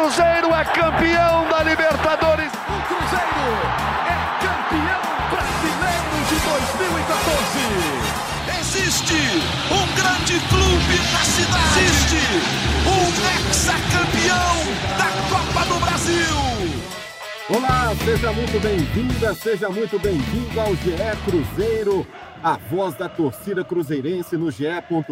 Cruzeiro é campeão da Libertadores. O Cruzeiro é campeão brasileiro de 2014. Existe um grande clube na cidade. Existe um ex-campeão da Copa do Brasil. Olá, seja muito bem-vinda, seja muito bem-vindo ao GE Cruzeiro, a voz da torcida cruzeirense no GE.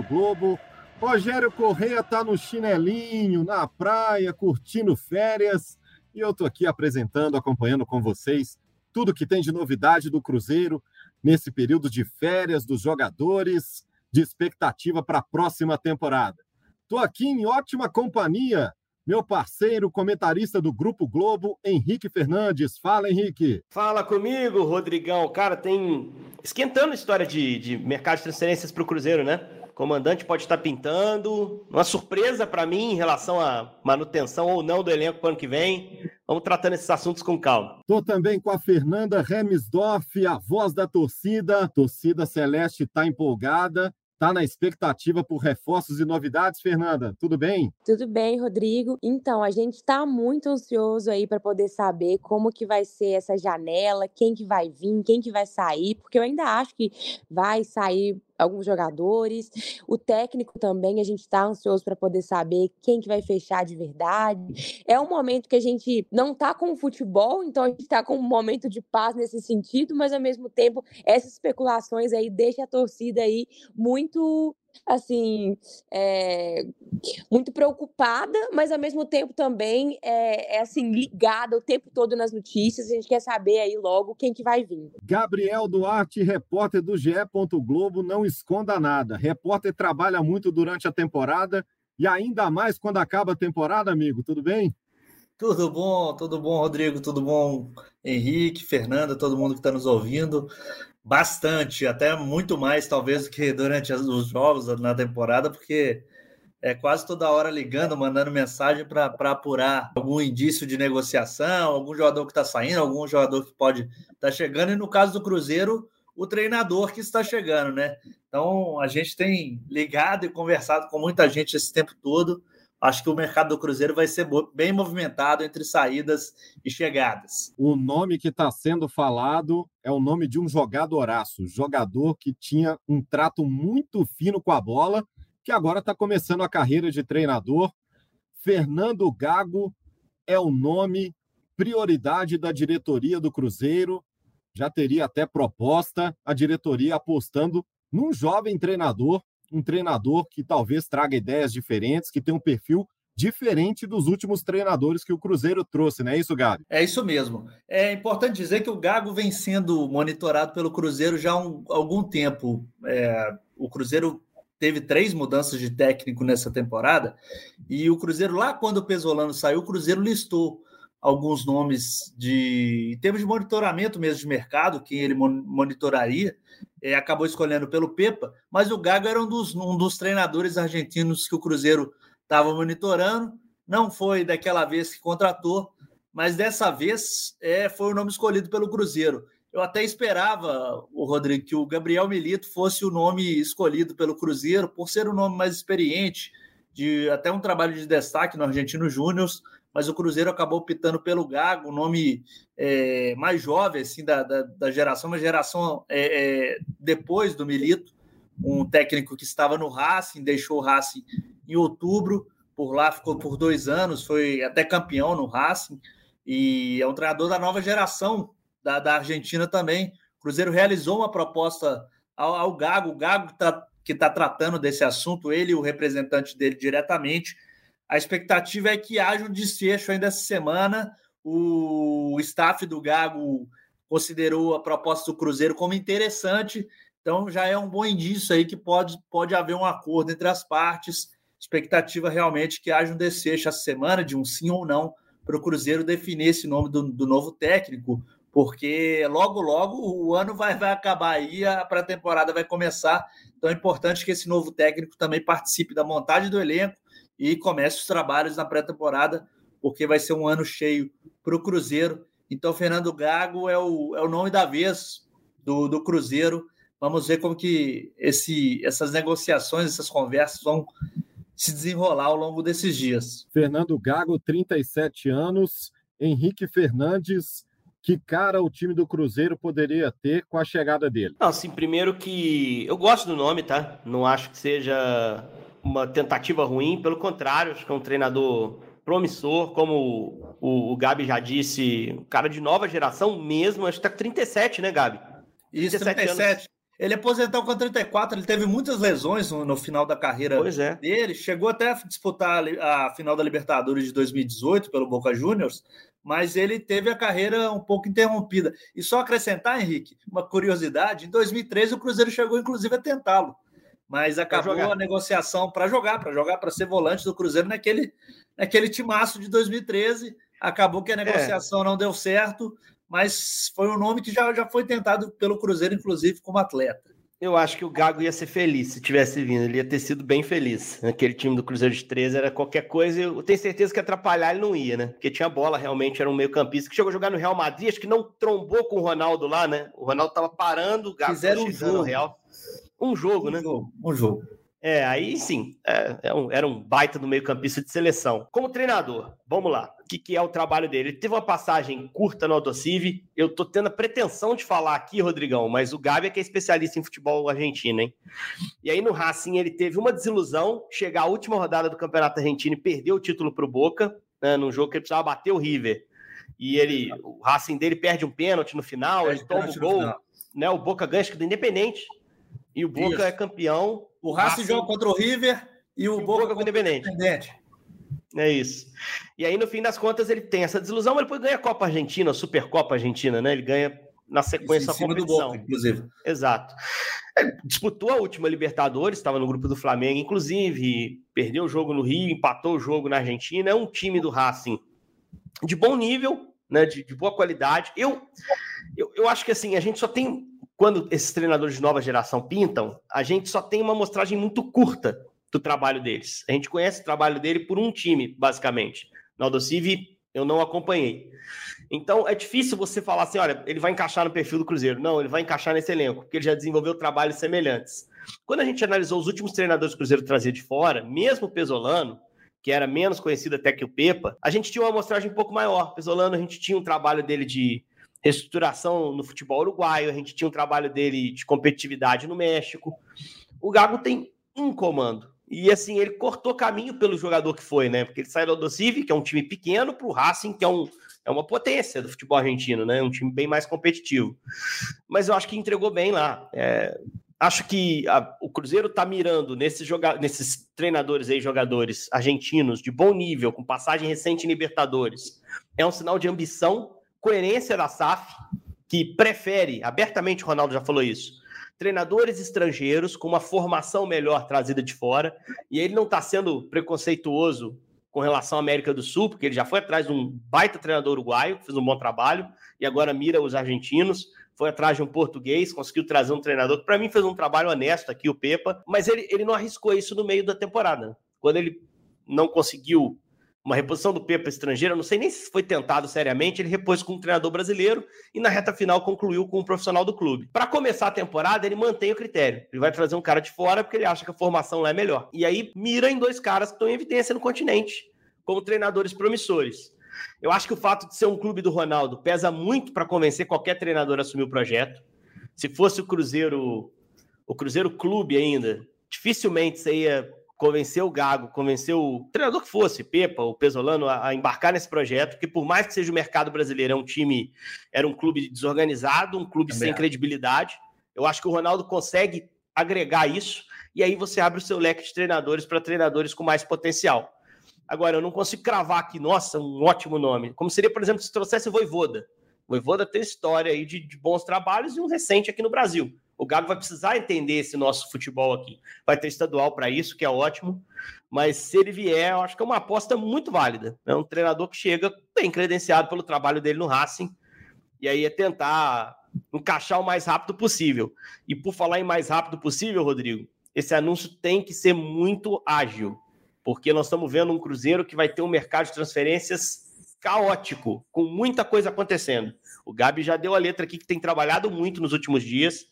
Globo. Rogério Correia tá no chinelinho, na praia, curtindo férias, e eu tô aqui apresentando, acompanhando com vocês tudo que tem de novidade do Cruzeiro nesse período de férias dos jogadores, de expectativa para a próxima temporada. Tô aqui em ótima companhia, meu parceiro, comentarista do Grupo Globo, Henrique Fernandes. Fala, Henrique. Fala comigo, Rodrigão. Cara, tem esquentando a história de, de mercado de transferências para o Cruzeiro, né? Comandante pode estar pintando. Uma surpresa para mim em relação à manutenção ou não do elenco para o ano que vem. Vamos tratando esses assuntos com calma. Estou também com a Fernanda Remisdorf, a voz da torcida. A torcida Celeste está empolgada. Está na expectativa por reforços e novidades, Fernanda? Tudo bem? Tudo bem, Rodrigo. Então, a gente está muito ansioso aí para poder saber como que vai ser essa janela, quem que vai vir, quem que vai sair, porque eu ainda acho que vai sair alguns jogadores. O técnico também, a gente está ansioso para poder saber quem que vai fechar de verdade. É um momento que a gente não está com o futebol, então a gente está com um momento de paz nesse sentido, mas ao mesmo tempo essas especulações aí deixam a torcida aí muito assim, é, muito preocupada, mas ao mesmo tempo também é, é, assim, ligada o tempo todo nas notícias. A gente quer saber aí logo quem que vai vir. Gabriel Duarte, repórter do GE. Globo, não esconda nada. Repórter trabalha muito durante a temporada e ainda mais quando acaba a temporada, amigo. Tudo bem? Tudo bom, tudo bom, Rodrigo, tudo bom, Henrique, Fernanda, todo mundo que está nos ouvindo. Bastante, até muito mais, talvez, do que durante os jogos na temporada, porque é quase toda hora ligando, mandando mensagem para apurar algum indício de negociação, algum jogador que está saindo, algum jogador que pode estar tá chegando, e no caso do Cruzeiro, o treinador que está chegando, né? Então a gente tem ligado e conversado com muita gente esse tempo todo acho que o mercado do Cruzeiro vai ser bem movimentado entre saídas e chegadas. O nome que está sendo falado é o nome de um jogadoraço, jogador que tinha um trato muito fino com a bola, que agora está começando a carreira de treinador. Fernando Gago é o nome, prioridade da diretoria do Cruzeiro. Já teria até proposta a diretoria apostando num jovem treinador um treinador que talvez traga ideias diferentes, que tem um perfil diferente dos últimos treinadores que o Cruzeiro trouxe, não é isso, Gabi? É isso mesmo. É importante dizer que o Gago vem sendo monitorado pelo Cruzeiro já há um, algum tempo. É, o Cruzeiro teve três mudanças de técnico nessa temporada e o Cruzeiro, lá quando o Pesolano saiu, o Cruzeiro listou alguns nomes de em termos de monitoramento mesmo de mercado, quem ele monitoraria, é, acabou escolhendo pelo Pepa, mas o Gago era um dos, um dos treinadores argentinos que o Cruzeiro estava monitorando. Não foi daquela vez que contratou, mas dessa vez é, foi o nome escolhido pelo Cruzeiro. Eu até esperava, o Rodrigo, que o Gabriel Milito fosse o nome escolhido pelo Cruzeiro, por ser o nome mais experiente, de até um trabalho de destaque no Argentino Júnior, mas o Cruzeiro acabou optando pelo Gago, o nome é, mais jovem assim da, da, da, geração, uma geração é, é, depois do Milito, um técnico que estava no Racing, deixou o Racing em outubro, por lá ficou por dois anos, foi até campeão no Racing, e é um treinador da nova geração da, da Argentina também. O Cruzeiro realizou uma proposta ao, ao Gago, o Gago tá, que está tratando desse assunto, ele e o representante dele diretamente, a expectativa é que haja um desfecho ainda essa semana. O staff do Gago considerou a proposta do Cruzeiro como interessante, então já é um bom indício aí que pode, pode haver um acordo entre as partes. Expectativa realmente que haja um desfecho essa semana, de um sim ou não, para o Cruzeiro definir esse nome do, do novo técnico, porque logo, logo o ano vai, vai acabar aí, a pré-temporada vai começar. Então é importante que esse novo técnico também participe da montagem do elenco, e comece os trabalhos na pré-temporada, porque vai ser um ano cheio para o Cruzeiro. Então, Fernando Gago é o, é o nome da vez do, do Cruzeiro. Vamos ver como que esse, essas negociações, essas conversas vão se desenrolar ao longo desses dias. Fernando Gago, 37 anos, Henrique Fernandes, que cara o time do Cruzeiro poderia ter com a chegada dele? Não, assim, primeiro que eu gosto do nome, tá? Não acho que seja uma tentativa ruim, pelo contrário, acho que é um treinador promissor, como o, o Gabi já disse, um cara de nova geração mesmo, acho que tá com 37, né, Gabi? Isso, 37. 37. Ele aposentou com 34, ele teve muitas lesões no, no final da carreira é. dele, chegou até a disputar a, a final da Libertadores de 2018 pelo Boca Juniors, mas ele teve a carreira um pouco interrompida. E só acrescentar, Henrique, uma curiosidade: em 2013 o Cruzeiro chegou inclusive a tentá-lo, mas acabou a negociação para jogar, para jogar, para ser volante do Cruzeiro naquele, naquele timaço de 2013. Acabou que a é. negociação é. não deu certo, mas foi um nome que já, já foi tentado pelo Cruzeiro, inclusive como atleta. Eu acho que o Gago ia ser feliz se tivesse vindo. Ele ia ter sido bem feliz. Aquele time do Cruzeiro de 13 era qualquer coisa. Eu tenho certeza que atrapalhar ele não ia, né? Porque tinha bola, realmente era um meio-campista que chegou a jogar no Real Madrid. Acho que não trombou com o Ronaldo lá, né? O Ronaldo tava parando, o Gago Fizeram um jogo. Real. Um jogo, um né? Jogo, um jogo. É, aí sim, é, é era um baita do meio-campista de seleção. Como treinador, vamos lá. O que, que, é o trabalho dele? Ele teve uma passagem curta no Aldocive. Eu tô tendo a pretensão de falar aqui, Rodrigão, mas o Gabi é que é especialista em futebol argentino, hein? E aí no Racing ele teve uma desilusão, chegar à última rodada do Campeonato Argentino e perder o título pro Boca, né, num jogo que ele precisava bater o River. E ele, o Racing dele perde um pênalti no final, perde ele toma o gol, né? O Boca ganha do Independente. E o Boca Isso. é campeão o Racing joga contra o River e o, e o Boca, contra o Independente. Independente. É isso. E aí, no fim das contas, ele tem essa desilusão, mas depois ganha a Copa Argentina, a Supercopa Argentina, né? Ele ganha na sequência isso, a competição. Boca, inclusive. Exato. Ele disputou a última Libertadores, estava no grupo do Flamengo, inclusive, perdeu o jogo no Rio, empatou o jogo na Argentina. É um time do Racing de bom nível, né? De, de boa qualidade. Eu, eu, eu acho que assim, a gente só tem quando esses treinadores de nova geração pintam, a gente só tem uma amostragem muito curta do trabalho deles. A gente conhece o trabalho dele por um time, basicamente. No Aldocive, eu não acompanhei. Então, é difícil você falar assim, olha, ele vai encaixar no perfil do Cruzeiro. Não, ele vai encaixar nesse elenco, porque ele já desenvolveu trabalhos semelhantes. Quando a gente analisou os últimos treinadores que o Cruzeiro trazia de fora, mesmo o Pesolano, que era menos conhecido até que o Pepa, a gente tinha uma amostragem um pouco maior. Pesolano, a gente tinha um trabalho dele de reestruturação no futebol uruguaio, a gente tinha um trabalho dele de competitividade no México. O Gago tem um comando. E assim, ele cortou caminho pelo jogador que foi, né? Porque ele saiu do Civi, que é um time pequeno, para o Racing, que é, um, é uma potência do futebol argentino, né? Um time bem mais competitivo. Mas eu acho que entregou bem lá. É, acho que a, o Cruzeiro está mirando nesses, joga nesses treinadores aí, jogadores argentinos de bom nível, com passagem recente em Libertadores. É um sinal de ambição coerência da SAF, que prefere, abertamente o Ronaldo já falou isso, treinadores estrangeiros com uma formação melhor trazida de fora, e ele não está sendo preconceituoso com relação à América do Sul, porque ele já foi atrás de um baita treinador uruguaio, fez um bom trabalho, e agora mira os argentinos, foi atrás de um português, conseguiu trazer um treinador que para mim fez um trabalho honesto aqui, o Pepa, mas ele, ele não arriscou isso no meio da temporada. Quando ele não conseguiu uma reposição do Pepa estrangeiro, não sei nem se foi tentado seriamente, ele repôs com um treinador brasileiro e na reta final concluiu com um profissional do clube. Para começar a temporada, ele mantém o critério. Ele vai trazer um cara de fora porque ele acha que a formação lá é melhor. E aí mira em dois caras que estão em evidência no continente, como treinadores promissores. Eu acho que o fato de ser um clube do Ronaldo pesa muito para convencer qualquer treinador a assumir o projeto. Se fosse o Cruzeiro, o Cruzeiro Clube ainda, dificilmente você ia convencer o Gago, convencer o treinador que fosse, Pepa, o Pesolano, a, a, embarcar nesse projeto, porque por mais que seja o mercado brasileiro, é um time, era um clube desorganizado, um clube Também sem é. credibilidade. Eu acho que o Ronaldo consegue agregar isso, e aí você abre o seu leque de treinadores para treinadores com mais potencial. Agora, eu não consigo cravar aqui, nossa, um ótimo nome. Como seria, por exemplo, se trouxesse o Voivoda. O Voivoda tem história aí de, de bons trabalhos e um recente aqui no Brasil. O Gago vai precisar entender esse nosso futebol aqui. Vai ter estadual para isso, que é ótimo. Mas se ele vier, eu acho que é uma aposta muito válida. É um treinador que chega bem credenciado pelo trabalho dele no Racing. E aí é tentar encaixar o mais rápido possível. E por falar em mais rápido possível, Rodrigo, esse anúncio tem que ser muito ágil. Porque nós estamos vendo um Cruzeiro que vai ter um mercado de transferências caótico, com muita coisa acontecendo. O Gabi já deu a letra aqui que tem trabalhado muito nos últimos dias.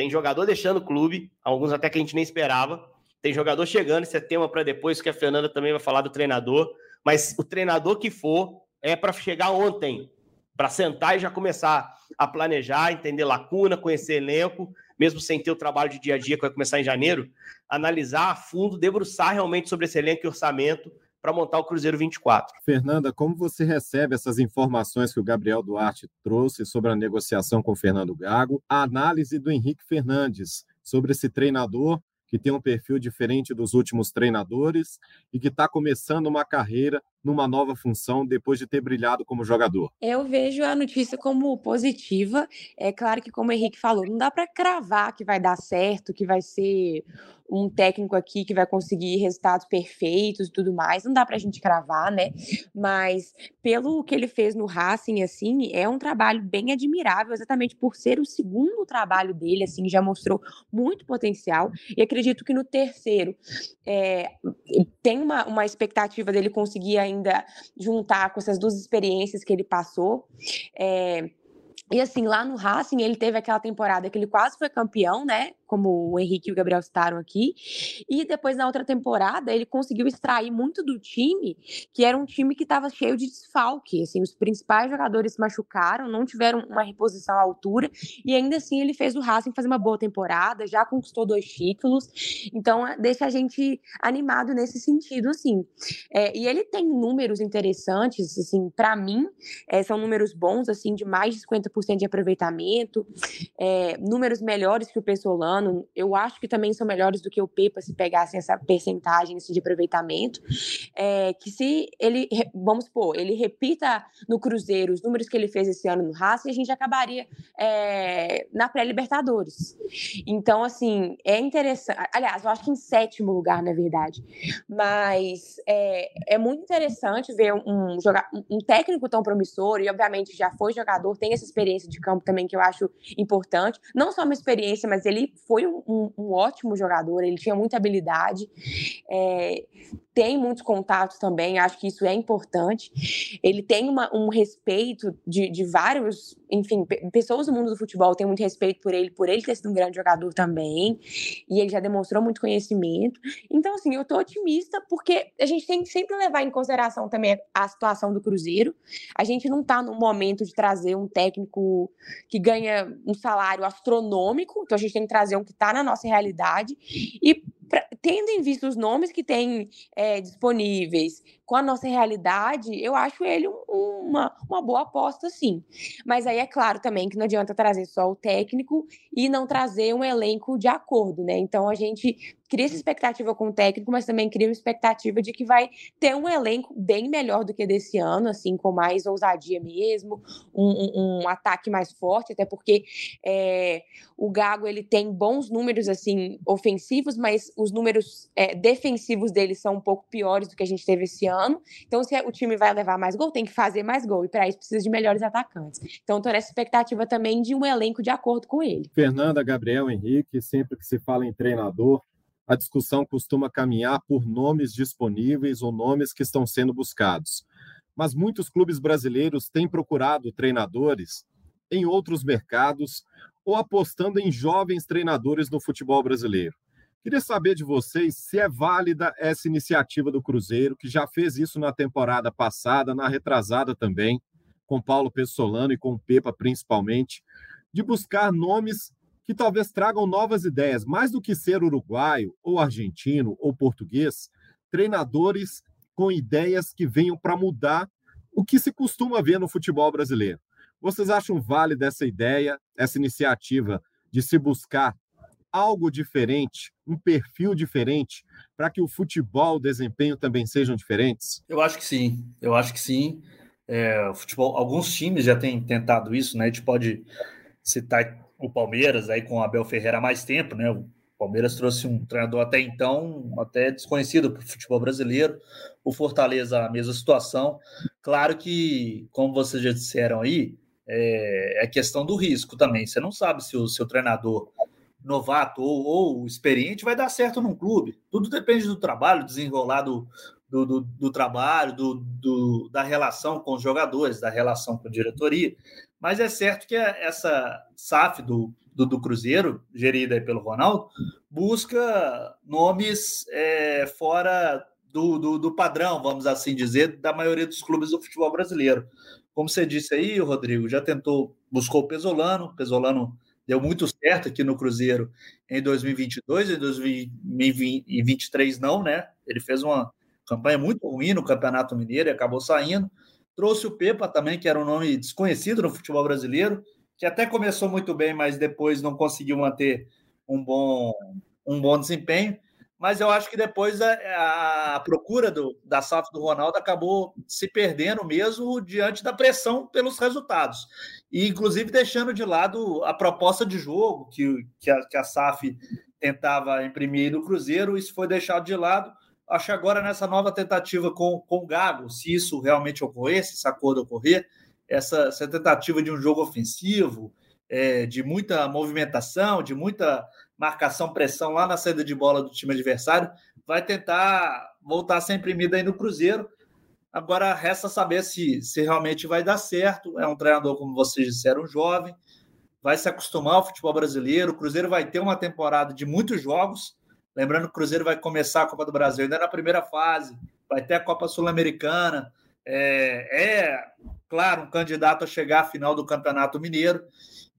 Tem jogador deixando o clube, alguns até que a gente nem esperava. Tem jogador chegando, esse é tema para depois, que a Fernanda também vai falar do treinador. Mas o treinador que for é para chegar ontem, para sentar e já começar a planejar, entender lacuna, conhecer elenco, mesmo sem ter o trabalho de dia a dia que vai começar em janeiro, analisar a fundo, debruçar realmente sobre esse elenco e orçamento para montar o Cruzeiro 24. Fernanda, como você recebe essas informações que o Gabriel Duarte trouxe sobre a negociação com o Fernando Gago, a análise do Henrique Fernandes sobre esse treinador que tem um perfil diferente dos últimos treinadores e que está começando uma carreira numa nova função depois de ter brilhado como jogador? Eu vejo a notícia como positiva. É claro que, como o Henrique falou, não dá para cravar que vai dar certo, que vai ser um técnico aqui que vai conseguir resultados perfeitos e tudo mais. Não dá para a gente cravar, né? Mas pelo que ele fez no Racing, assim, é um trabalho bem admirável, exatamente por ser o segundo trabalho dele, assim, já mostrou muito potencial. E acredito que no terceiro é, tem uma, uma expectativa dele conseguir ainda juntar com essas duas experiências que ele passou. É, e assim, lá no Racing, ele teve aquela temporada que ele quase foi campeão, né? Como o Henrique e o Gabriel citaram aqui. E depois, na outra temporada, ele conseguiu extrair muito do time, que era um time que estava cheio de desfalque. Assim, os principais jogadores se machucaram, não tiveram uma reposição à altura, e ainda assim ele fez o Racing fazer uma boa temporada, já conquistou dois títulos. Então, é, deixa a gente animado nesse sentido, assim. É, e ele tem números interessantes, assim, para mim, é, são números bons, assim, de mais de 50% de aproveitamento, é, números melhores que o Pessolano ano, eu acho que também são melhores do que o Pepa se pegassem essa percentagem assim, de aproveitamento. É, que se ele, vamos supor, ele repita no Cruzeiro os números que ele fez esse ano no Racing, a gente acabaria é, na pré-Libertadores. Então, assim, é interessante. Aliás, eu acho que em sétimo lugar, na verdade. Mas é, é muito interessante ver um, um, um técnico tão promissor, e obviamente já foi jogador, tem essa experiência de campo também que eu acho importante. Não só uma experiência, mas ele foi um, um, ótimo jogador, ele tinha muita habilidade, é, tem muitos contatos também, acho que isso é importante. Ele tem uma, um respeito de, de vários, enfim, pessoas do mundo do futebol têm muito respeito por ele, por ele ter sido um grande jogador também, e ele já demonstrou muito conhecimento. Então, assim, eu tô otimista porque a gente tem que sempre levar em consideração também a situação do Cruzeiro. A gente não tá no momento de trazer um técnico que ganha um salário astronômico, então a gente tem que trazer que está na nossa realidade e tendo em vista os nomes que tem é, disponíveis com a nossa realidade, eu acho ele um, uma, uma boa aposta, sim. Mas aí é claro também que não adianta trazer só o técnico e não trazer um elenco de acordo, né? Então a gente cria essa expectativa com o técnico, mas também cria uma expectativa de que vai ter um elenco bem melhor do que desse ano, assim, com mais ousadia mesmo, um, um, um ataque mais forte, até porque é, o Gago ele tem bons números assim ofensivos, mas os números é, defensivos dele são um pouco piores do que a gente teve esse ano. Então, se o time vai levar mais gol, tem que fazer mais gol, e para isso precisa de melhores atacantes. Então, estou nessa expectativa também de um elenco de acordo com ele. Fernanda, Gabriel, Henrique, sempre que se fala em treinador, a discussão costuma caminhar por nomes disponíveis ou nomes que estão sendo buscados. Mas muitos clubes brasileiros têm procurado treinadores em outros mercados ou apostando em jovens treinadores no futebol brasileiro. Queria saber de vocês se é válida essa iniciativa do Cruzeiro, que já fez isso na temporada passada, na retrasada também, com Paulo Pessolano e com Pepa principalmente, de buscar nomes que talvez tragam novas ideias, mais do que ser uruguaio, ou argentino, ou português, treinadores com ideias que venham para mudar o que se costuma ver no futebol brasileiro. Vocês acham válida essa ideia, essa iniciativa de se buscar algo diferente, um perfil diferente, para que o futebol, o desempenho também sejam diferentes? Eu acho que sim, eu acho que sim. É, futebol, alguns times já têm tentado isso, né? A gente pode citar o Palmeiras aí com o Abel Ferreira há mais tempo, né? O Palmeiras trouxe um treinador até então até desconhecido para o futebol brasileiro. O Fortaleza a mesma situação. Claro que, como vocês já disseram aí, é, é questão do risco também. Você não sabe se o seu treinador novato ou, ou experiente vai dar certo num clube. Tudo depende do trabalho, desenrolar do, do, do, do trabalho, do, da relação com os jogadores, da relação com a diretoria. Mas é certo que essa SAF do, do, do Cruzeiro, gerida pelo Ronaldo, busca nomes é, fora do, do, do, padrão, vamos assim dizer, da maioria dos clubes do futebol brasileiro. Como você disse aí, Rodrigo, já tentou, buscou o Pesolano, Pesolano deu muito certo aqui no Cruzeiro em 2022, em 2023 não, né? Ele fez uma campanha muito ruim no Campeonato Mineiro e acabou saindo. Trouxe o Pepa também, que era um nome desconhecido no futebol brasileiro, que até começou muito bem, mas depois não conseguiu manter um bom, um bom desempenho mas eu acho que depois a, a procura do, da SAF do Ronaldo acabou se perdendo mesmo diante da pressão pelos resultados. E, inclusive, deixando de lado a proposta de jogo que, que, a, que a SAF tentava imprimir no Cruzeiro, isso foi deixado de lado. Acho que agora, nessa nova tentativa com, com o Gago, se isso realmente ocorrer, se esse acordo ocorrer, essa, essa tentativa de um jogo ofensivo, é, de muita movimentação, de muita marcação, pressão lá na saída de bola do time adversário, vai tentar voltar a ser imprimida aí no Cruzeiro. Agora resta saber se, se realmente vai dar certo. É um treinador, como vocês disseram, jovem, vai se acostumar ao futebol brasileiro. O Cruzeiro vai ter uma temporada de muitos jogos. Lembrando que o Cruzeiro vai começar a Copa do Brasil ainda na primeira fase, vai ter a Copa Sul-Americana. É, é, claro, um candidato a chegar à final do Campeonato Mineiro.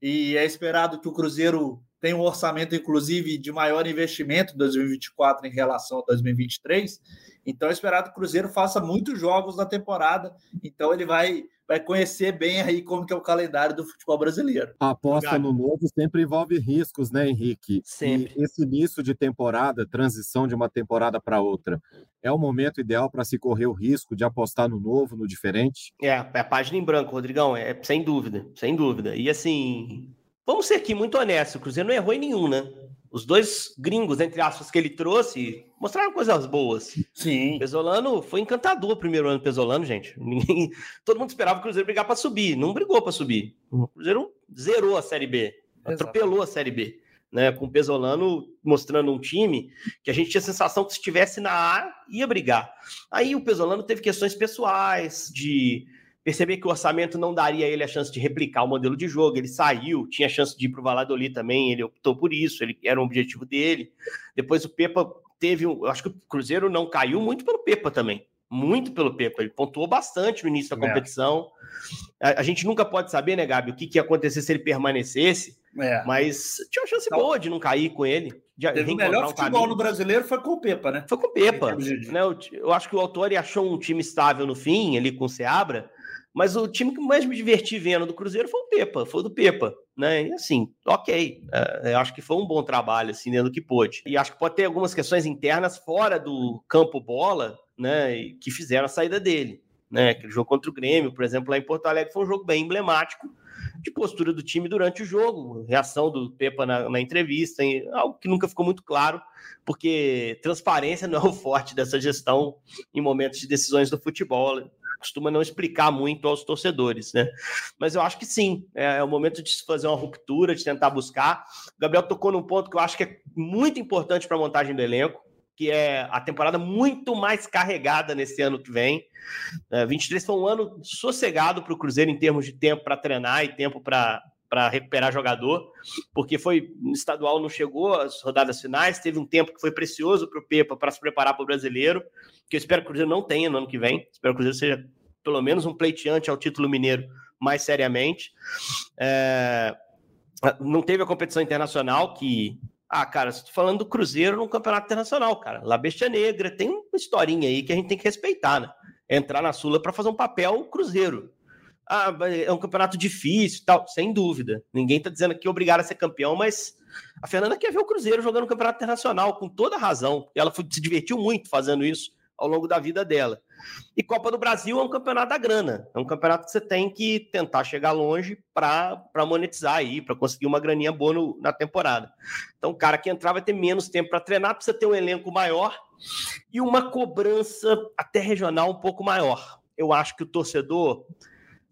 E é esperado que o Cruzeiro tem um orçamento, inclusive, de maior investimento em 2024 em relação a 2023. Então, é esperado que o Cruzeiro faça muitos jogos na temporada. Então, ele vai, vai conhecer bem aí como que é o calendário do futebol brasileiro. A aposta no novo sempre envolve riscos, né, Henrique? Sempre. E esse início de temporada, transição de uma temporada para outra, é o momento ideal para se correr o risco de apostar no novo, no diferente? É, é a página em branco, Rodrigão, é sem dúvida, sem dúvida. E assim, Vamos ser aqui muito honestos, o Cruzeiro não errou em nenhum, né? Os dois gringos, entre aspas, que ele trouxe, mostraram coisas boas. Sim. Pesolano foi encantador o primeiro ano Pesolano, gente. Ninguém... Todo mundo esperava o Cruzeiro brigar para subir. Não brigou para subir. O Cruzeiro zerou a Série B. Atropelou a Série B. Né, com o Pesolano mostrando um time que a gente tinha a sensação que se estivesse na A, ia brigar. Aí o Pesolano teve questões pessoais, de perceber que o orçamento não daria a ele a chance de replicar o modelo de jogo. Ele saiu, tinha chance de ir para o Valladolid também, ele optou por isso, ele era um objetivo dele. Depois o Pepa teve um. Acho que o Cruzeiro não caiu muito pelo Pepa também. Muito pelo Pepa. Ele pontuou bastante no início da é. competição. É. A, a, gente nunca pode saber, né, Gabi, o que, que ia acontecer se ele permanecesse. É. Mas tinha uma chance então, boa de não cair com ele. De o melhor um futebol caminho. no brasileiro foi com o Pepa, né? Foi com o Pepa. Né? Eu, eu, acho que o autor achou um time estável no fim, ali com o Seabra. Mas o time que mais me diverti vendo do Cruzeiro foi o Pepa, foi o do Pepa, né? E assim, ok, é, acho que foi um bom trabalho, assim, dentro do que pôde. E acho que pode ter algumas questões internas fora do campo bola, né? Que fizeram a saída dele, né? Aquele jogo contra o Grêmio, por exemplo, lá em Porto Alegre, foi um jogo bem emblemático de postura do time durante o jogo, reação do Pepa na, na entrevista, algo que nunca ficou muito claro, porque transparência não é o forte dessa gestão em momentos de decisões do futebol costuma não explicar muito aos torcedores, né? Mas eu acho que sim, é, é o momento de se fazer uma ruptura, de tentar buscar. O Gabriel tocou num ponto que eu acho que é muito importante para a montagem do elenco, que é a temporada muito mais carregada nesse ano que vem. É, 23 foi um ano sossegado para o Cruzeiro em termos de tempo para treinar e tempo para para recuperar jogador, porque foi estadual não chegou às rodadas finais, teve um tempo que foi precioso para o Pepa para se preparar para o brasileiro, que eu espero que o Cruzeiro não tenha no ano que vem, espero que o Cruzeiro seja pelo menos um pleiteante ao título mineiro mais seriamente. É... Não teve a competição internacional que. Ah, cara, estou falando do Cruzeiro no campeonato internacional, cara. La Bestia Negra, tem uma historinha aí que a gente tem que respeitar, né? Entrar na Sula para fazer um papel Cruzeiro. Ah, é um campeonato difícil tal, sem dúvida. Ninguém está dizendo que obrigado a ser campeão, mas a Fernanda quer ver o Cruzeiro jogando no campeonato internacional, com toda razão. Ela foi, se divertiu muito fazendo isso ao longo da vida dela. E Copa do Brasil é um campeonato da grana. É um campeonato que você tem que tentar chegar longe para monetizar aí, para conseguir uma graninha boa no, na temporada. Então, o cara que entrar vai ter menos tempo para treinar, precisa ter um elenco maior e uma cobrança até regional um pouco maior. Eu acho que o torcedor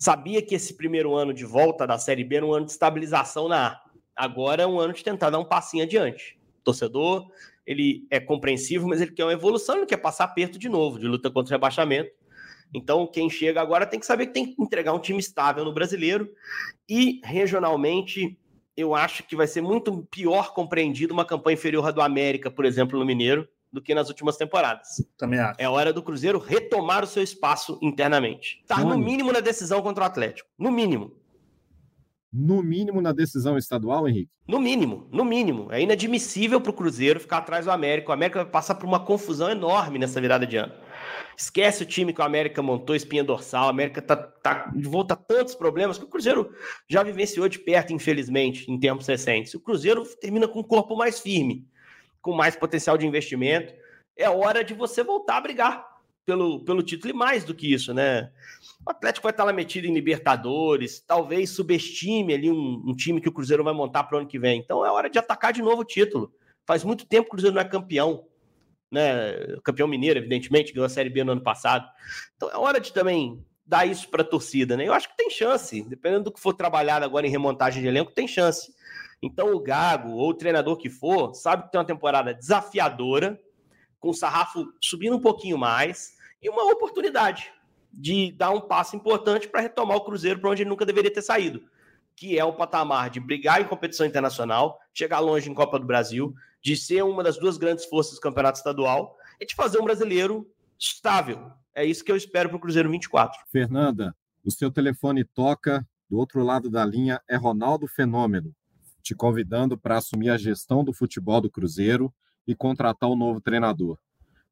sabia que esse primeiro ano de volta da Série B era um ano de estabilização na A. Agora é um ano de tentar dar um passinho adiante. O torcedor, ele é compreensivo, mas ele quer uma evolução, ele quer passar perto de novo, de luta contra o rebaixamento. Então, quem chega agora tem que saber que tem que entregar um time estável no brasileiro e regionalmente eu acho que vai ser muito pior compreendido uma campanha inferior à do América, por exemplo, no Mineiro, do que nas últimas temporadas. Também acho. É hora do Cruzeiro retomar o seu espaço internamente. Estar no mínimo na decisão contra o Atlético. No mínimo. No mínimo na decisão estadual, Henrique? No mínimo, no mínimo. É inadmissível para o Cruzeiro ficar atrás do América. O América vai passar por uma confusão enorme nessa virada de ano. Esquece o time que o América montou, espinha dorsal. O América tá, tá de volta a tantos problemas que o Cruzeiro já vivenciou de perto, infelizmente, em tempos recentes. O Cruzeiro termina com um corpo mais firme, com mais potencial de investimento. É hora de você voltar a brigar pelo, pelo título e mais do que isso, né? O Atlético vai estar lá metido em Libertadores, talvez subestime ali um, um time que o Cruzeiro vai montar para o ano que vem. Então é hora de atacar de novo o título. Faz muito tempo que o Cruzeiro não é campeão, né? Campeão mineiro, evidentemente, ganhou a Série B no ano passado. Então é hora de também dar isso para a torcida, né? Eu acho que tem chance, dependendo do que for trabalhado agora em remontagem de elenco, tem chance. Então o Gago ou o treinador que for, sabe que tem uma temporada desafiadora, com o sarrafo subindo um pouquinho mais e uma oportunidade de dar um passo importante para retomar o Cruzeiro para onde ele nunca deveria ter saído, que é o patamar de brigar em competição internacional, chegar longe em Copa do Brasil, de ser uma das duas grandes forças do campeonato estadual e de fazer um brasileiro estável. É isso que eu espero para o Cruzeiro 24. Fernanda, o seu telefone toca, do outro lado da linha é Ronaldo Fenômeno, te convidando para assumir a gestão do futebol do Cruzeiro e contratar um novo treinador.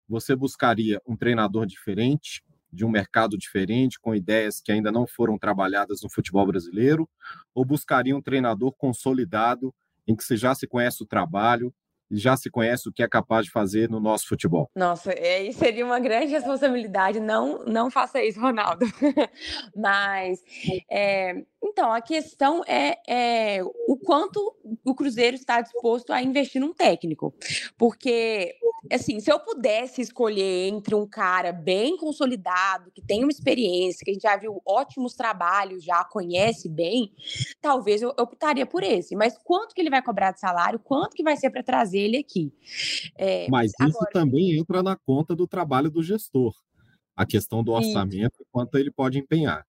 Você buscaria um treinador diferente, de um mercado diferente, com ideias que ainda não foram trabalhadas no futebol brasileiro, ou buscaria um treinador consolidado, em que você já se conhece o trabalho, já se conhece o que é capaz de fazer no nosso futebol. Nossa, é, seria uma grande responsabilidade. Não, não faça isso, Ronaldo. Mas, é, então, a questão é, é, o quanto o Cruzeiro está disposto a investir num técnico. Porque, assim, se eu pudesse escolher entre um cara bem consolidado, que tem uma experiência, que a gente já viu ótimos trabalhos, já conhece bem, talvez eu optaria por esse. Mas quanto que ele vai cobrar de salário? Quanto que vai ser para trazer ele aqui? É, Mas isso agora... também entra na conta do trabalho do gestor. A questão do orçamento, quanto ele pode empenhar.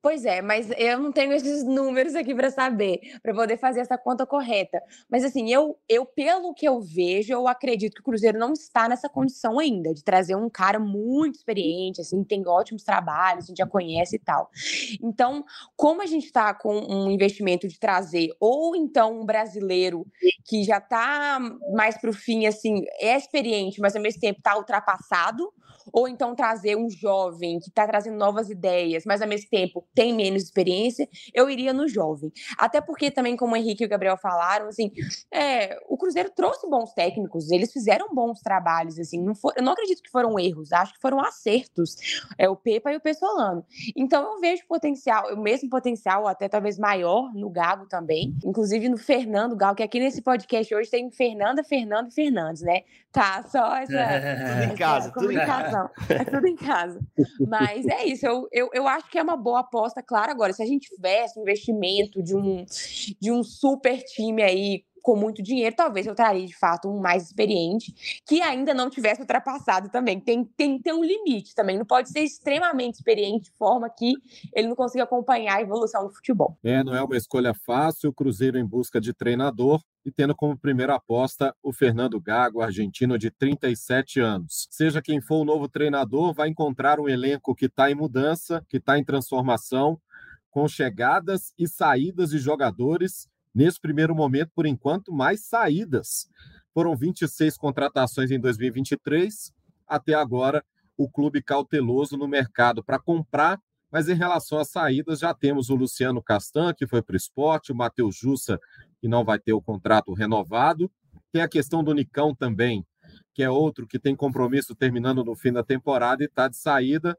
Pois é, mas eu não tenho esses números aqui para saber, para poder fazer essa conta correta. Mas assim, eu, eu pelo que eu vejo, eu acredito que o Cruzeiro não está nessa condição ainda de trazer um cara muito experiente, assim, tem ótimos trabalhos, a gente já conhece e tal. Então, como a gente está com um investimento de trazer ou então um brasileiro que já está mais para o fim, assim, é experiente, mas ao mesmo tempo está ultrapassado, ou então trazer um jovem que está trazendo novas ideias, mas ao mesmo tempo tem menos experiência, eu iria no jovem. Até porque também, como o Henrique e o Gabriel falaram, assim, é, o Cruzeiro trouxe bons técnicos, eles fizeram bons trabalhos, assim, não for, eu não acredito que foram erros, acho que foram acertos, é o Pepa e o Pessolano. Então eu vejo potencial, o mesmo potencial, até talvez maior, no Gago também, inclusive no Fernando Gago, que aqui nesse podcast hoje tem Fernanda, Fernando e Fernandes, né? Tá, só essa, tudo em casa, tudo em casa não. É tudo em casa. Mas é isso, eu, eu, eu acho que é uma boa aposta, claro. Agora, se a gente tivesse um investimento de um, de um super time aí com muito dinheiro, talvez eu traria de fato um mais experiente, que ainda não tivesse ultrapassado também. Tem, tem, tem um limite também, não pode ser extremamente experiente de forma que ele não consiga acompanhar a evolução do futebol. É, não é uma escolha fácil, o Cruzeiro em busca de treinador, e tendo como primeira aposta o Fernando Gago, argentino de 37 anos. Seja quem for o novo treinador, vai encontrar um elenco que está em mudança, que está em transformação, com chegadas e saídas de jogadores Nesse primeiro momento, por enquanto, mais saídas. Foram 26 contratações em 2023. Até agora, o clube cauteloso no mercado para comprar, mas em relação às saídas, já temos o Luciano Castan, que foi para o esporte, o Matheus Jussa, que não vai ter o contrato renovado. Tem a questão do Nicão também, que é outro que tem compromisso terminando no fim da temporada e está de saída.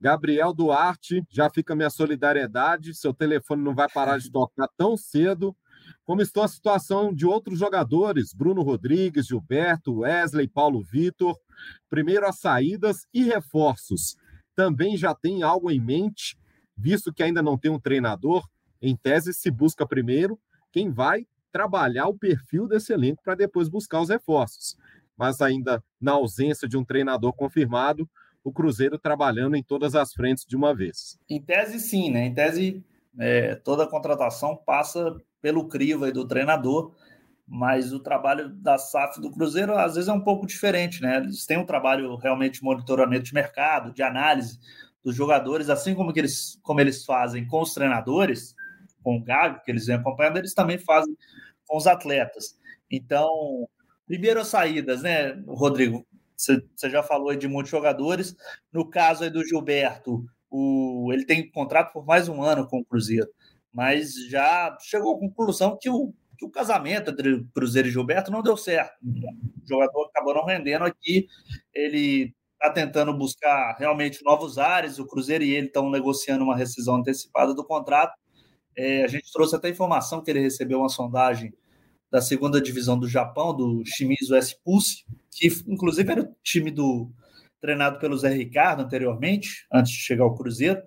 Gabriel Duarte, já fica minha solidariedade. Seu telefone não vai parar de tocar tão cedo. Como está a situação de outros jogadores, Bruno Rodrigues, Gilberto, Wesley, Paulo Vitor. Primeiro as saídas e reforços. Também já tem algo em mente, visto que ainda não tem um treinador. Em tese, se busca primeiro quem vai trabalhar o perfil desse elenco para depois buscar os reforços. Mas ainda na ausência de um treinador confirmado, o Cruzeiro trabalhando em todas as frentes de uma vez. Em tese, sim, né? Em tese, é, toda contratação passa pelo crivo do treinador, mas o trabalho da SAF do Cruzeiro às vezes é um pouco diferente, né? Eles têm um trabalho realmente de monitoramento de mercado, de análise dos jogadores, assim como, que eles, como eles fazem com os treinadores, com o Gago, que eles vêm acompanhando, eles também fazem com os atletas. Então, primeiro as saídas, né, Rodrigo? Você, já falou de muitos jogadores. No caso aí do Gilberto, o, ele tem contrato por mais um ano com o Cruzeiro, mas já chegou à conclusão que o que o casamento entre Cruzeiro e Gilberto não deu certo. O jogador acabou não rendendo aqui. Ele está tentando buscar realmente novos ares. O Cruzeiro e ele estão negociando uma rescisão antecipada do contrato. É, a gente trouxe até informação que ele recebeu uma sondagem da segunda divisão do Japão, do Shimizu S-Pulse, que inclusive era o time do treinado pelo Zé Ricardo anteriormente, antes de chegar ao Cruzeiro.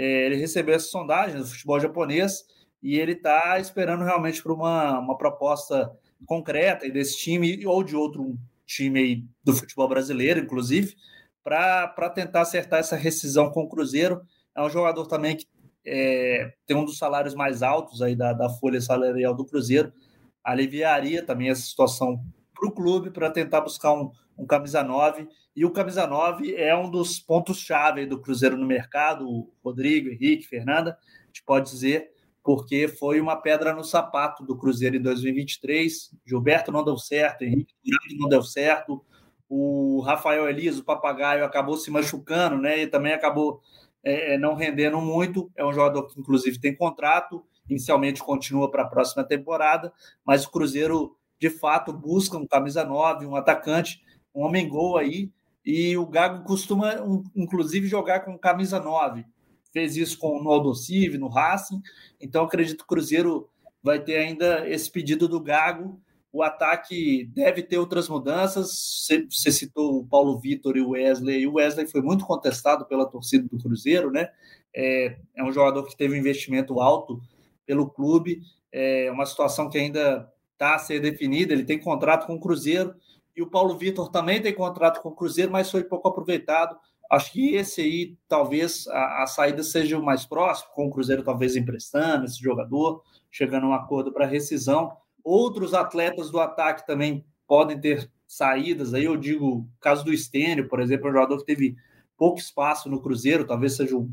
É, ele recebeu essa sondagem do futebol japonês e ele está esperando realmente por uma, uma proposta concreta desse time ou de outro time do futebol brasileiro, inclusive, para tentar acertar essa rescisão com o Cruzeiro. É um jogador também que é, tem um dos salários mais altos aí da, da folha salarial do Cruzeiro. Aliviaria também essa situação para o clube para tentar buscar um, um camisa 9. E o camisa 9 é um dos pontos-chave do Cruzeiro no mercado. O Rodrigo, Henrique, Fernanda, a gente pode dizer porque foi uma pedra no sapato do Cruzeiro em 2023. Gilberto não deu certo, Henrique não deu certo, o Rafael Elias, o papagaio, acabou se machucando, né? E também acabou é, é, não rendendo muito. É um jogador que, inclusive, tem contrato, inicialmente continua para a próxima temporada, mas o Cruzeiro, de fato, busca um camisa 9, um atacante, um homem-gol aí. E o Gago costuma, inclusive, jogar com camisa 9 fez isso com, no Aldocive, no Racing. Então, acredito que o Cruzeiro vai ter ainda esse pedido do Gago. O ataque deve ter outras mudanças. Você citou o Paulo Vitor e o Wesley. E o Wesley foi muito contestado pela torcida do Cruzeiro, né? É, é um jogador que teve um investimento alto pelo clube. É uma situação que ainda está a ser definida. Ele tem contrato com o Cruzeiro. E o Paulo Vitor também tem contrato com o Cruzeiro, mas foi pouco aproveitado. Acho que esse aí, talvez, a, a, saída seja o mais próximo, com o Cruzeiro talvez emprestando esse jogador, chegando a um acordo para rescisão. Outros atletas do ataque também podem ter saídas. Aí eu digo, caso do Estênio, por exemplo, um jogador que teve pouco espaço no Cruzeiro, talvez seja um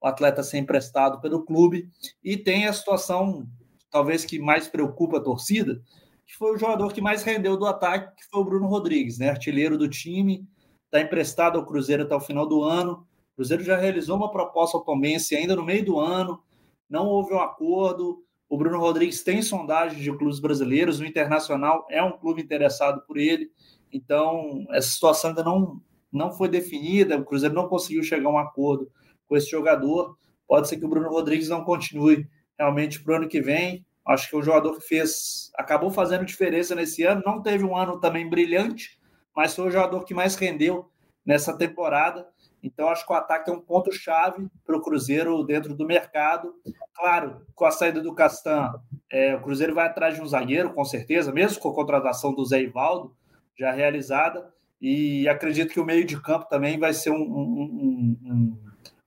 atleta ser emprestado pelo clube. E tem a situação, talvez, que mais preocupa a torcida, que foi o jogador que mais rendeu do ataque, que foi o Bruno Rodrigues, né? artilheiro do time, está emprestado ao Cruzeiro até o final do ano. O Cruzeiro já realizou uma proposta ao Tombense ainda no meio do ano, não houve um acordo. O Bruno Rodrigues tem sondagens de clubes brasileiros, o Internacional é um clube interessado por ele. Então, essa situação ainda não, não foi definida, o Cruzeiro não conseguiu chegar a um acordo com esse jogador. Pode ser que o Bruno Rodrigues não continue realmente para o ano que vem. Acho que um jogador que fez, acabou fazendo diferença nesse ano, não teve um ano também brilhante, mas foi o jogador que mais rendeu nessa temporada. Então, acho que o ataque é um ponto-chave para o Cruzeiro dentro do mercado. Claro, com a saída do Castan, é, o Cruzeiro vai atrás de um zagueiro, com certeza, mesmo com a contratação do Zé Ivaldo já realizada. E acredito que o meio de campo também vai ser um, um, um,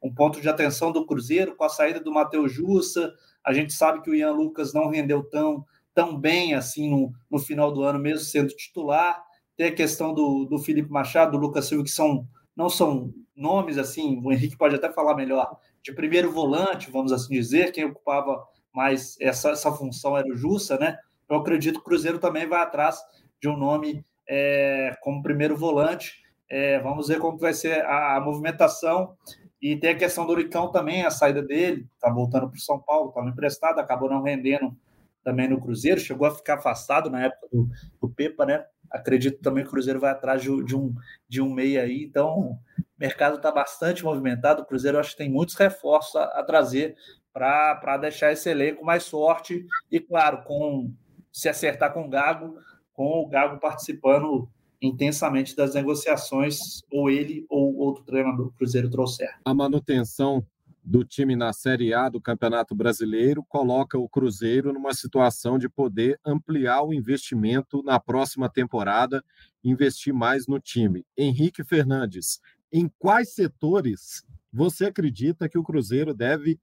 um ponto de atenção do Cruzeiro, com a saída do Matheus Jussa. A gente sabe que o Ian Lucas não rendeu tão, tão bem assim no, no final do ano, mesmo sendo titular. Tem a questão do, do Felipe Machado, do Lucas Silva, que são, não são nomes assim, o Henrique pode até falar melhor, de primeiro volante, vamos assim dizer, quem ocupava mais essa, essa função era o Jussa, né? Eu acredito que o Cruzeiro também vai atrás de um nome é, como primeiro volante. É, vamos ver como vai ser a, a, movimentação. E tem a questão do Uricão também, a saída dele, tá voltando para o São Paulo, estava emprestado, acabou não rendendo também no Cruzeiro, chegou a ficar afastado na época do, do Pepa, né? Acredito também que o Cruzeiro vai atrás de, de um, de um meia aí. Então, o mercado está bastante movimentado. O Cruzeiro acho que tem muitos reforços a, a trazer para deixar esse elenco mais forte. E, claro, com se acertar com o Gago, com o Gago participando intensamente das negociações, ou ele ou outro treinador do Cruzeiro trouxer. A manutenção do time na Série A do Campeonato Brasileiro coloca o Cruzeiro numa situação de poder ampliar o investimento na próxima temporada, investir mais no time. Henrique Fernandes, em quais setores você acredita que o Cruzeiro deve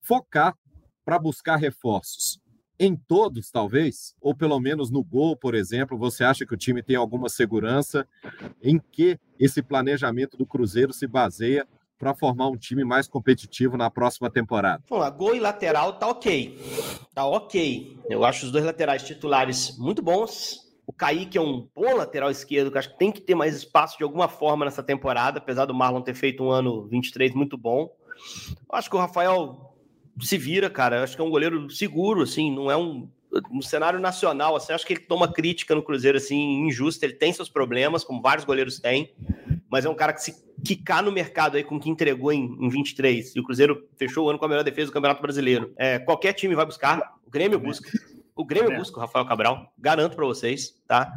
focar para buscar reforços? Em todos, talvez? Ou pelo menos no gol, por exemplo, você acha que o time tem alguma segurança? Em que esse planejamento do Cruzeiro se baseia para formar um time mais competitivo na próxima temporada? Vamos gol e lateral tá ok. Tá ok. Eu acho os dois laterais titulares muito bons. O Kaique é um bom lateral esquerdo, que acho que tem que ter mais espaço de alguma forma nessa temporada, apesar do Marlon ter feito um ano 23 muito bom. Eu acho que o Rafael se vira, cara. Eu acho que é um goleiro seguro, assim, não é um. No cenário nacional, assim, acho que ele toma crítica no Cruzeiro, assim, injusta. Ele tem seus problemas, como vários goleiros têm, mas é um cara que se quicar no mercado aí com o que entregou em, em 23, e o Cruzeiro fechou o ano com a melhor defesa do Campeonato Brasileiro. É, qualquer time vai buscar, o Grêmio busca. O Grêmio é. busca o Rafael Cabral, garanto para vocês, tá?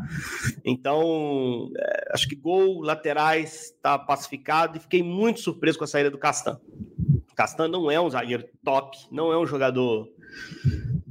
Então, é, acho que gol, laterais, tá pacificado e fiquei muito surpreso com a saída do Castan. Castan não é um zagueiro top, não é um jogador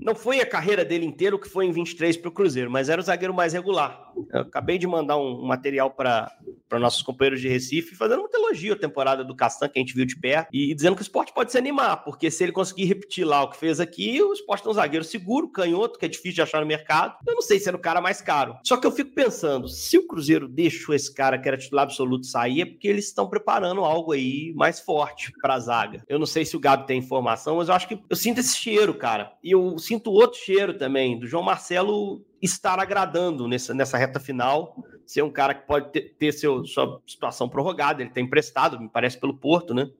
não foi a carreira dele inteira que foi em 23 para o Cruzeiro, mas era o zagueiro mais regular. Eu acabei de mandar um material para nossos companheiros de Recife, fazendo um elogio à temporada do Castan, que a gente viu de perto, e dizendo que o esporte pode se animar, porque se ele conseguir repetir lá o que fez aqui, o esporte tem um zagueiro seguro, canhoto, que é difícil de achar no mercado. Eu não sei se era o cara mais caro. Só que eu fico pensando, se o Cruzeiro deixou esse cara que era titular absoluto sair, é porque eles estão preparando algo aí mais forte para a zaga. Eu não sei se o Gabi tem informação, mas eu acho que eu sinto esse cheiro, cara. E eu sinto sinto outro cheiro também do João Marcelo estar agradando nessa, nessa reta final, ser um cara que pode ter, ter seu, sua situação prorrogada, ele tem emprestado, me parece, pelo Porto, né?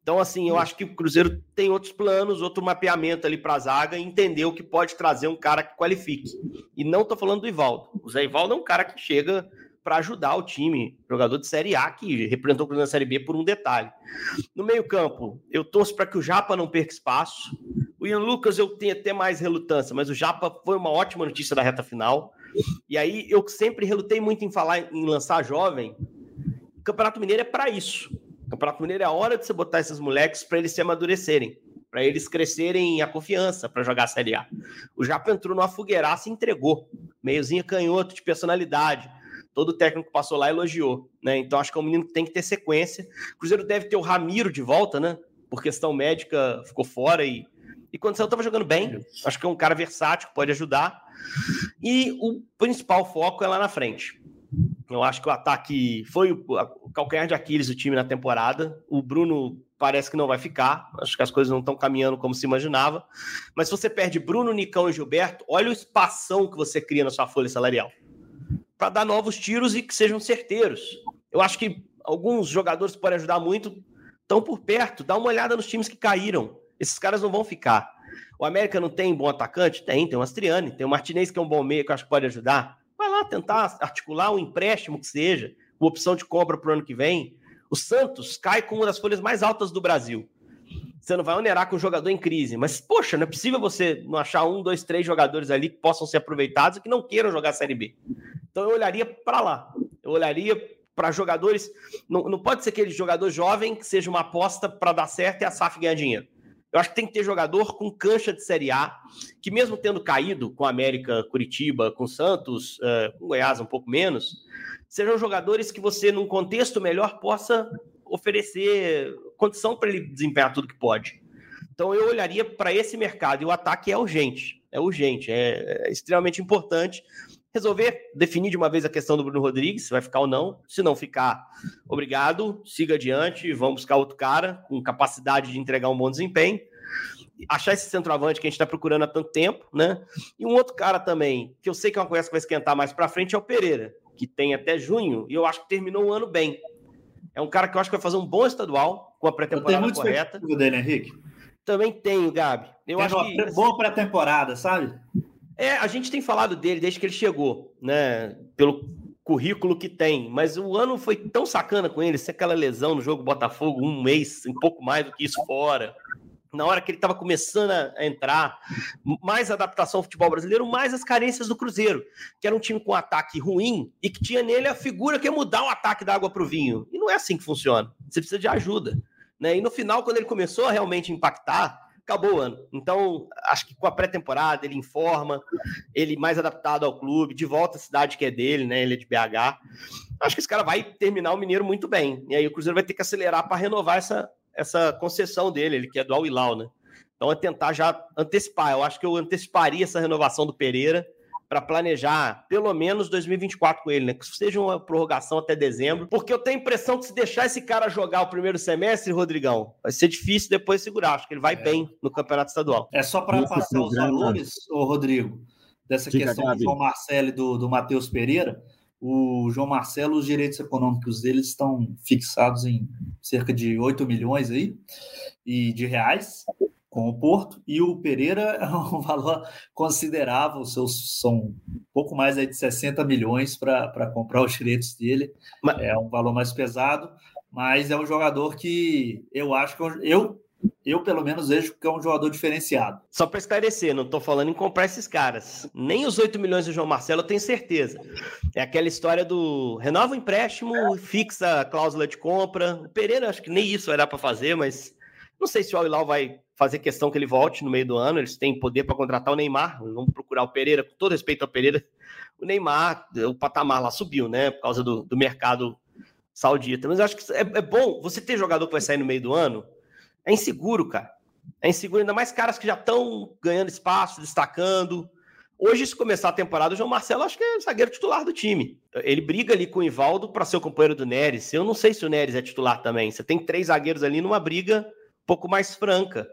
Então, assim, eu acho que o Cruzeiro tem outros planos, outro mapeamento ali para a zaga e entendeu que pode trazer um cara que qualifique. E não estou falando do Ivaldo. O Zé Ivaldo é um cara que chega para ajudar o time, jogador de Série A que representou o Cruzeiro na Série B por um detalhe. No meio-campo, eu torço para que o Japa não perca espaço. O Ian Lucas eu tenho até mais relutância, mas o Japa foi uma ótima notícia da reta final. E aí eu sempre relutei muito em falar em lançar jovem. O Campeonato Mineiro é para isso. O Campeonato Mineiro é a hora de você botar esses moleques para eles se amadurecerem, para eles crescerem a confiança para jogar a Série A. O Japa entrou numa fogueiraça e entregou. Meiozinho canhoto de personalidade todo técnico passou lá elogiou, né? Então acho que é um menino que tem que ter sequência. O Cruzeiro deve ter o Ramiro de volta, né? Por questão médica, ficou fora e e quando saiu, estava jogando bem. Acho que é um cara versátil, pode ajudar. E o principal foco é lá na frente. Eu acho que o ataque foi o calcanhar de Aquiles do time na temporada. O Bruno parece que não vai ficar. Acho que as coisas não estão caminhando como se imaginava. Mas se você perde Bruno, Nicão e Gilberto, olha o espação que você cria na sua folha salarial para dar novos tiros e que sejam certeiros. Eu acho que alguns jogadores podem ajudar muito estão por perto. Dá uma olhada nos times que caíram. Esses caras não vão ficar. O América não tem bom atacante? Tem, tem o Astriani, tem o Martinez, que é um bom meio, que eu acho que pode ajudar. Vai lá tentar articular um empréstimo que seja, uma opção de compra para o ano que vem. O Santos cai com uma das folhas mais altas do Brasil. Você não vai onerar com um jogador em crise, mas, poxa, não é possível você não achar um, dois, três jogadores ali que possam ser aproveitados e que não queiram jogar a Série B. Então eu olharia para lá. Eu olharia para jogadores. Não, não pode ser aquele jogador jovem que seja uma aposta para dar certo e a SAF ganhar dinheiro. Eu acho que tem que ter jogador com cancha de Série A, que mesmo tendo caído com América, Curitiba, com Santos, uh, com Goiás um pouco menos, sejam jogadores que você, num contexto melhor, possa oferecer condição para ele desempenhar tudo que pode. Então eu olharia para esse mercado e o ataque é urgente, é urgente, é, é extremamente importante resolver definir de uma vez a questão do Bruno Rodrigues, se vai ficar ou não. Se não ficar, obrigado, siga adiante, vamos buscar outro cara com capacidade de entregar um bom desempenho. Achar esse centroavante que a gente está procurando há tanto tempo, né? E um outro cara também, que eu sei que é uma conversa que vai esquentar mais para frente, é o Pereira, que tem até junho, e eu acho que terminou o ano bem. É um cara que eu acho que vai fazer um bom estadual, com a pré-temporada correta. dele, Henrique. Também tenho, Gabi. Eu tem acho uma que, boa pré-temporada, sabe? É, a gente tem falado dele desde que ele chegou, né? Pelo currículo que tem, mas o ano foi tão sacana com ele, se aquela lesão no jogo Botafogo, um mês, um pouco mais do que isso fora. Na hora que ele estava começando a entrar, mais adaptação ao futebol brasileiro, mais as carências do Cruzeiro, que era um time com ataque ruim e que tinha nele a figura que ia mudar o ataque da água para o vinho. E não é assim que funciona. Você precisa de ajuda. Né? E no final, quando ele começou a realmente impactar, acabou o ano. Então, acho que com a pré-temporada, ele informa, ele mais adaptado ao clube, de volta à cidade que é dele, né? Ele é de BH. Acho que esse cara vai terminar o Mineiro muito bem. E aí o Cruzeiro vai ter que acelerar para renovar essa, essa concessão dele, ele que é do Al Hilal, né? Então é tentar já antecipar. Eu acho que eu anteciparia essa renovação do Pereira para planejar pelo menos 2024 com ele, né? Que seja uma prorrogação até dezembro, porque eu tenho a impressão que se deixar esse cara jogar o primeiro semestre, Rodrigão, vai ser difícil depois segurar. Acho que ele vai é. bem no campeonato estadual. É só para passar os valores, ô Rodrigo, dessa Diga, questão do João Marcelo e do, do Matheus Pereira. O João Marcelo, os direitos econômicos dele estão fixados em cerca de 8 milhões aí, e de reais com o Porto, e o Pereira é um valor considerável, seus, são um pouco mais aí de 60 milhões para comprar os direitos dele, mas... é um valor mais pesado, mas é um jogador que eu acho que é eu, eu pelo menos vejo que é um jogador diferenciado. Só para esclarecer, não estou falando em comprar esses caras. Nem os 8 milhões do João Marcelo eu tenho certeza. É aquela história do renova o empréstimo, fixa a cláusula de compra. O Pereira acho que nem isso vai dar para fazer, mas não sei se o Al-Hilal vai fazer questão que ele volte no meio do ano. Eles têm poder para contratar o Neymar. Vamos procurar o Pereira, com todo respeito ao Pereira. O Neymar, o patamar lá subiu, né? Por causa do, do mercado saudita. Mas eu acho que é, é, bom você ter jogador que vai sair no meio do ano. É inseguro, cara. É inseguro, ainda mais caras que já estão ganhando espaço, destacando. Hoje, se começar a temporada, o João Marcelo acho que é zagueiro titular do time. Ele briga ali com o Ivaldo para ser o companheiro do Neres. Eu não sei se o Neres é titular também. Você tem três zagueiros ali numa briga um pouco mais franca.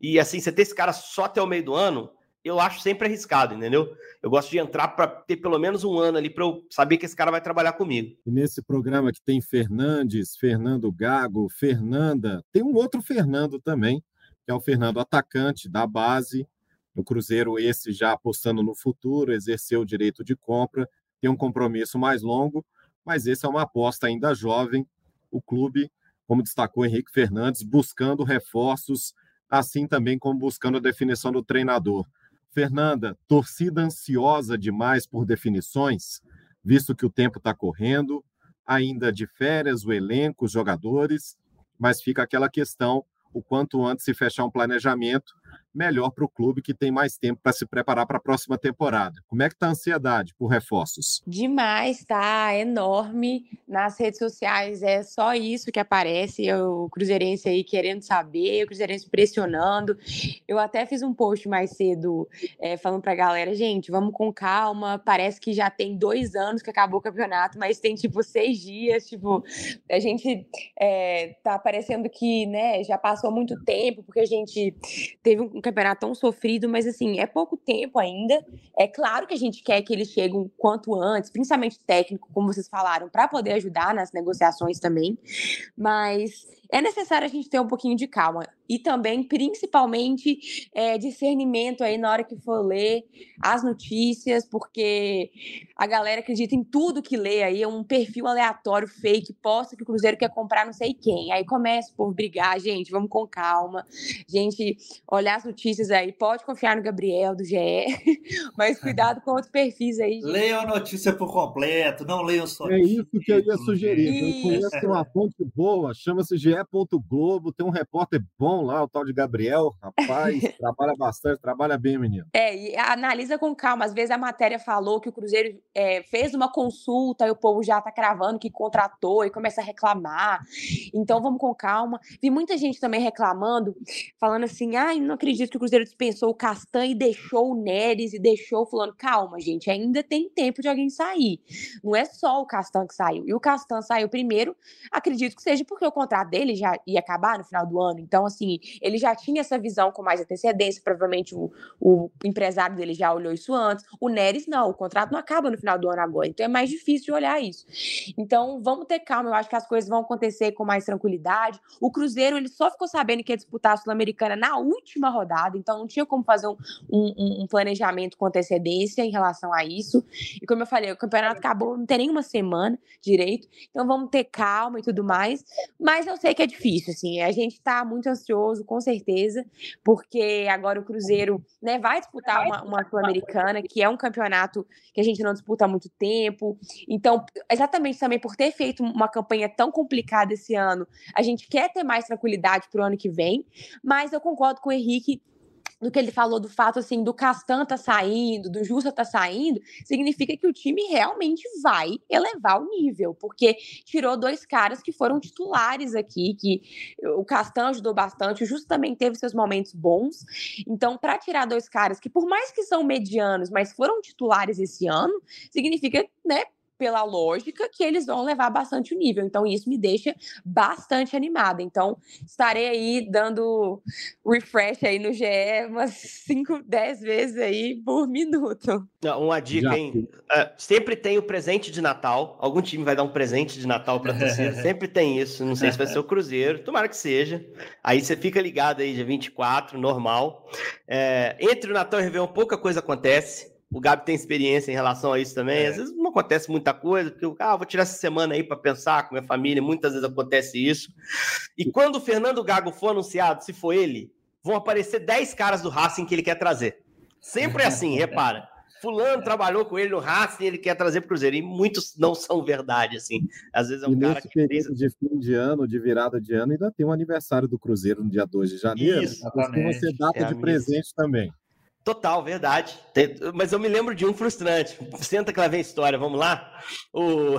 E assim, você ter esse cara só até o meio do ano, eu acho sempre arriscado, entendeu? Eu gosto de entrar para ter pelo menos um ano ali para eu saber que esse cara vai trabalhar comigo. E nesse programa que tem Fernandes, Fernando Gago, Fernanda, tem um outro Fernando também, que é o Fernando atacante da base. No Cruzeiro, esse já apostando no futuro, exerceu o direito de compra, tem um compromisso mais longo, mas esse é uma aposta ainda jovem. O clube, como destacou Henrique Fernandes, buscando reforços assim também como buscando a definição do treinador. Fernanda, torcida ansiosa demais por definições, visto que o tempo está correndo, ainda de férias o elenco, os jogadores, mas fica aquela questão: o quanto antes se fechar um planejamento, melhor para o clube que tem mais tempo para se preparar para a próxima temporada. Como é que está a ansiedade por reforços? Demais, tá enorme. Nas redes sociais é só isso que aparece, o Cruzeirense aí querendo saber, o Cruzeirense pressionando. Eu até fiz um post mais cedo é, falando para a galera, gente, vamos com calma, parece que já tem dois anos que acabou o campeonato, mas tem tipo seis dias, tipo, a gente é, tá parecendo que, né, já passou muito tempo, porque a gente teve um campeonato tão sofrido, mas assim, é pouco tempo ainda. É claro que a gente quer que eles cheguem quanto antes, principalmente técnico, como vocês falaram, para poder ajudar nas negociações também. Mas é necessário a gente ter um pouquinho de calma e também, principalmente, é, discernimento aí na hora que for ler as notícias, porque a galera acredita em tudo que lê aí, é um perfil aleatório, fake, posta que o Cruzeiro quer comprar não sei quem. Aí começa por brigar, gente, vamos com calma. Gente, olhar as notícias aí, pode confiar no Gabriel do GE, mas cuidado com outros perfis aí. Gente. Leiam a notícia por completo, não leiam só. É isso que eu ia sugerir. Isso. Eu conheço uma fonte boa, chama-se GE. Globo, tem um repórter bom lá, o tal de Gabriel, rapaz, trabalha bastante, trabalha bem, menino. É, e analisa com calma. Às vezes a matéria falou que o Cruzeiro é, fez uma consulta e o povo já tá cravando que contratou e começa a reclamar. Então vamos com calma. Vi muita gente também reclamando, falando assim: ai, não acredito que o Cruzeiro dispensou o Castan e deixou o Neres e deixou fulano. Calma, gente, ainda tem tempo de alguém sair. Não é só o Castan que saiu. E o Castan saiu primeiro, acredito que seja porque o contrato dele já ia acabar no final do ano. Então, assim, ele já tinha essa visão com mais antecedência, provavelmente o, o empresário dele já olhou isso antes. O Neres, não, o contrato não acaba no final do ano agora, então é mais difícil de olhar isso. Então, vamos ter calma, eu acho que as coisas vão acontecer com mais tranquilidade. O Cruzeiro, ele só ficou sabendo que ia disputar a Sul-Americana na última rodada, então não tinha como fazer um, um, um planejamento com antecedência em relação a isso. E como eu falei, o campeonato acabou, não tem nenhuma semana direito, então vamos ter calma e tudo mais. Mas eu sei que é difícil, assim, a gente tá muito ansioso ansioso, com certeza, porque agora o Cruzeiro né, vai disputar uma, uma Sul-Americana, que é um campeonato que a gente não disputa há muito tempo. Então, exatamente também por ter feito uma campanha tão complicada esse ano, a gente quer ter mais tranquilidade para o ano que vem, mas eu concordo com o Henrique do que ele falou do fato assim do Castan tá saindo, do Justa tá saindo, significa que o time realmente vai elevar o nível, porque tirou dois caras que foram titulares aqui, que o Castan ajudou bastante, o Justa também teve seus momentos bons. Então, para tirar dois caras que por mais que são medianos, mas foram titulares esse ano, significa, né, pela lógica, que eles vão levar bastante o nível. Então, isso me deixa bastante animada. Então, estarei aí dando refresh aí no GE umas 5, 10 vezes aí por minuto. Uma dica, hein? Uh, sempre tem o presente de Natal. Algum time vai dar um presente de Natal para torcida. sempre tem isso. Não sei se vai ser o Cruzeiro. Tomara que seja. Aí você fica ligado aí, dia 24, normal. É, entre o Natal e o Réveillon, pouca coisa acontece. O Gabi tem experiência em relação a isso também. É. Às vezes não acontece muita coisa, porque eu ah, vou tirar essa semana aí para pensar com minha família. Muitas vezes acontece isso. E quando o Fernando Gago for anunciado, se for ele, vão aparecer 10 caras do Racing que ele quer trazer. Sempre é assim, repara. Fulano trabalhou com ele no Racing, ele quer trazer para o Cruzeiro. E muitos não são verdade, assim. Às vezes é um e cara que. período de fim de ano, de virada de ano, ainda tem um aniversário do Cruzeiro no dia 2 de janeiro. Isso, costuma ser data é de presente também. Total, verdade. Tem, mas eu me lembro de um frustrante. Senta que lá vem a história, vamos lá? O,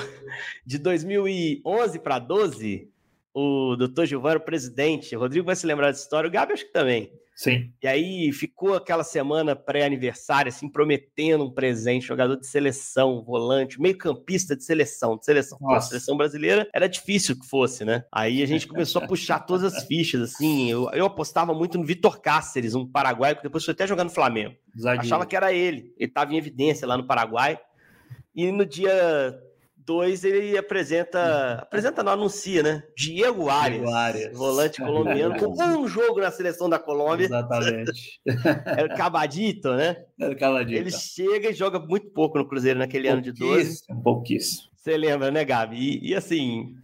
de 2011 para 12, o doutor Gilvano, presidente, o Rodrigo vai se lembrar dessa história, o Gabi acho que também. Sim. E aí ficou aquela semana pré-aniversário, assim, prometendo um presente, jogador de seleção, volante, meio campista de seleção, de seleção. Pô, seleção brasileira era difícil que fosse, né? Aí a gente começou a puxar todas as fichas, assim. Eu, eu apostava muito no Vitor Cáceres, um paraguaio que depois foi até jogar no Flamengo. Achava que era ele. Ele estava em evidência lá no Paraguai. E no dia 2 ele apresenta, apresenta não, anuncia, né? Diego Arias, Diego Arias. volante colombiano, com um jogo na seleção da Colômbia. Exatamente. Era o Cabadito, né? Era o Cabadito. Ele chega e joga muito pouco no Cruzeiro naquele ano de 12. Pouquíssimo. Você lembra, né, Gabi? E, e, assim,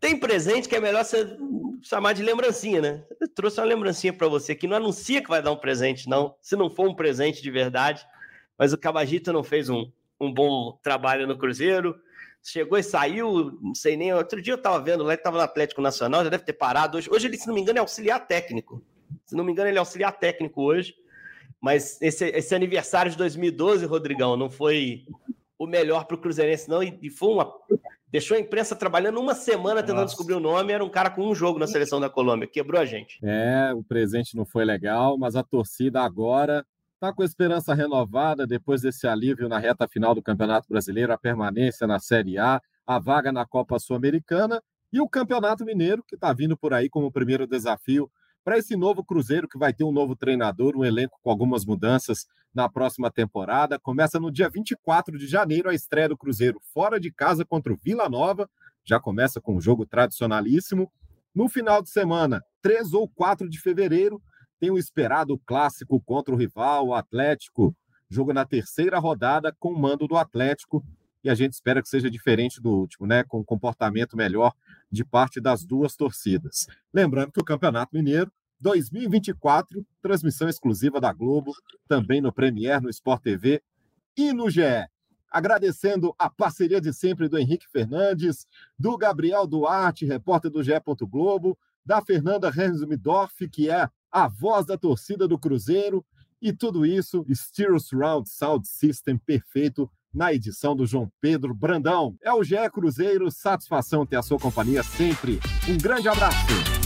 tem presente que é melhor você chamar de lembrancinha, né? Eu trouxe uma lembrancinha para você que não anuncia que vai dar um presente, não. Se não for um presente de verdade. Mas o Cabagito não fez um, um bom trabalho no Cruzeiro chegou e saiu, não sei nem. Outro dia eu estava vendo lá, ele estava no Atlético Nacional, já deve ter parado hoje. Hoje ele, se não me engano, é auxiliar técnico. Se não me engano, ele é auxiliar técnico hoje. Mas esse, esse aniversário de 2012, Rodrigão, não foi o melhor para o Cruzeirense, não. E, e, foi uma. Deixou a imprensa trabalhando uma semana tentando Nossa. descobrir o nome. Era um cara com um jogo na seleção da Colômbia. Quebrou a gente. É, o presente não foi legal, mas a torcida agora Está com esperança renovada depois desse alívio na reta final do Campeonato Brasileiro, a permanência na Série A, a vaga na Copa Sul-Americana e o Campeonato Mineiro, que está vindo por aí como primeiro desafio para esse novo Cruzeiro, que vai ter um novo treinador, um elenco com algumas mudanças na próxima temporada. Começa no dia 24 de janeiro a estreia do Cruzeiro fora de casa contra o Vila Nova. Já começa com um jogo tradicionalíssimo. No final de semana, 3 ou 4 de fevereiro, tem o esperado clássico contra o rival, o Atlético. Jogo na terceira rodada com o mando do Atlético. E a gente espera que seja diferente do último, né? Com um comportamento melhor de parte das duas torcidas. Lembrando que o Campeonato Mineiro 2024, transmissão exclusiva da Globo, também no Premier, no Sport TV e no GE. Agradecendo a parceria de sempre do Henrique Fernandes, do Gabriel Duarte, repórter do GE. Globo, da Fernanda Rensmidorf, que é a voz da torcida do Cruzeiro e tudo isso, Stereo Surround Sound System perfeito na edição do João Pedro Brandão. É o GE Cruzeiro, satisfação ter a sua companhia sempre. Um grande abraço.